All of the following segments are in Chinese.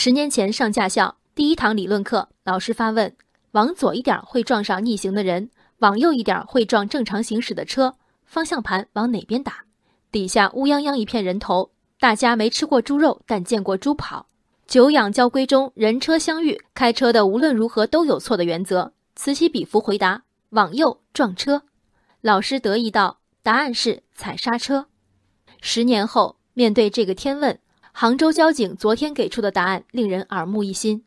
十年前上驾校第一堂理论课，老师发问：往左一点会撞上逆行的人，往右一点会撞正常行驶的车，方向盘往哪边打？底下乌泱泱一片人头，大家没吃过猪肉，但见过猪跑。久仰交规中人车相遇，开车的无论如何都有错的原则，此起彼伏回答：往右撞车。老师得意道：答案是踩刹车。十年后，面对这个天问。杭州交警昨天给出的答案令人耳目一新。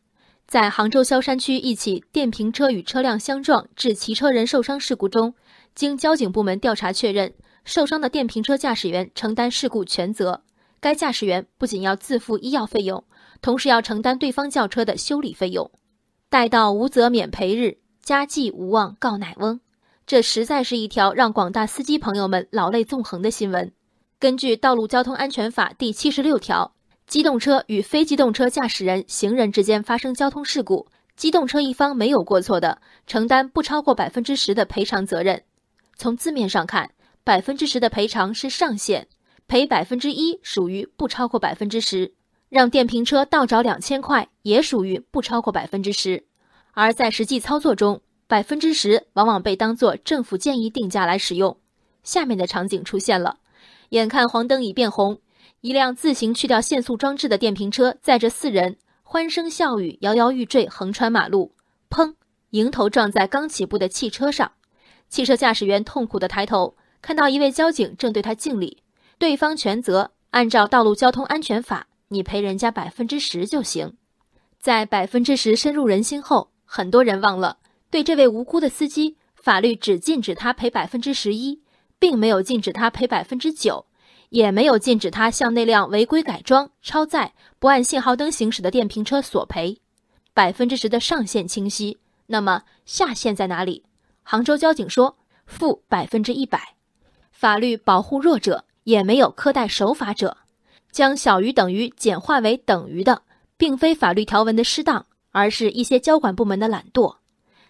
在杭州萧山区一起电瓶车与车辆相撞致骑车人受伤事故中，经交警部门调查确认，受伤的电瓶车驾驶员承担事故全责。该驾驶员不仅要自负医药费用，同时要承担对方轿车的修理费用。待到无责免赔日，家祭无忘告乃翁。这实在是一条让广大司机朋友们老泪纵横的新闻。根据《道路交通安全法》第七十六条。机动车与非机动车驾驶人、行人之间发生交通事故，机动车一方没有过错的，承担不超过百分之十的赔偿责任。从字面上看，百分之十的赔偿是上限，赔百分之一属于不超过百分之十，让电瓶车倒找两千块也属于不超过百分之十。而在实际操作中，百分之十往往被当作政府建议定价来使用。下面的场景出现了，眼看黄灯已变红。一辆自行去掉限速装置的电瓶车载着四人，欢声笑语，摇摇欲坠，横穿马路，砰！迎头撞在刚起步的汽车上。汽车驾驶员痛苦地抬头，看到一位交警正对他敬礼。对方全责，按照道路交通安全法，你赔人家百分之十就行。在百分之十深入人心后，很多人忘了，对这位无辜的司机，法律只禁止他赔百分之十一，并没有禁止他赔百分之九。也没有禁止他向那辆违规改装、超载、不按信号灯行驶的电瓶车索赔，百分之十的上限清晰。那么下限在哪里？杭州交警说负百分之一百。法律保护弱者，也没有苛待守法者。将小于等于简化为等于的，并非法律条文的失当，而是一些交管部门的懒惰。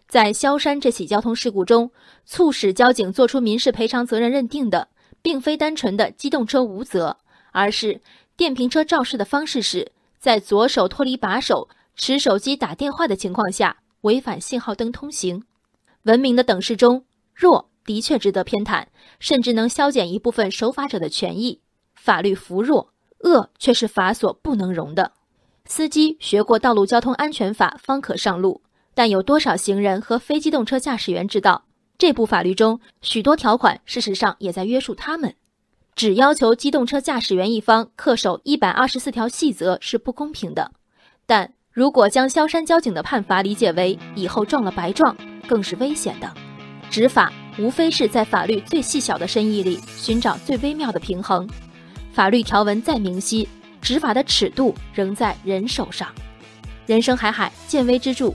在萧山这起交通事故中，促使交警作出民事赔偿责任认定的。并非单纯的机动车无责，而是电瓶车肇事的方式是在左手脱离把手持手机打电话的情况下违反信号灯通行。文明的等式中，弱的确值得偏袒，甚至能消减一部分守法者的权益。法律扶弱，恶却是法所不能容的。司机学过道路交通安全法方可上路，但有多少行人和非机动车驾驶员知道？这部法律中许多条款，事实上也在约束他们。只要求机动车驾驶员一方恪守一百二十四条细则是不公平的。但如果将萧山交警的判罚理解为以后撞了白撞，更是危险的。执法无非是在法律最细小的深意里寻找最微妙的平衡。法律条文再明晰，执法的尺度仍在人手上。人生海海，见微知著。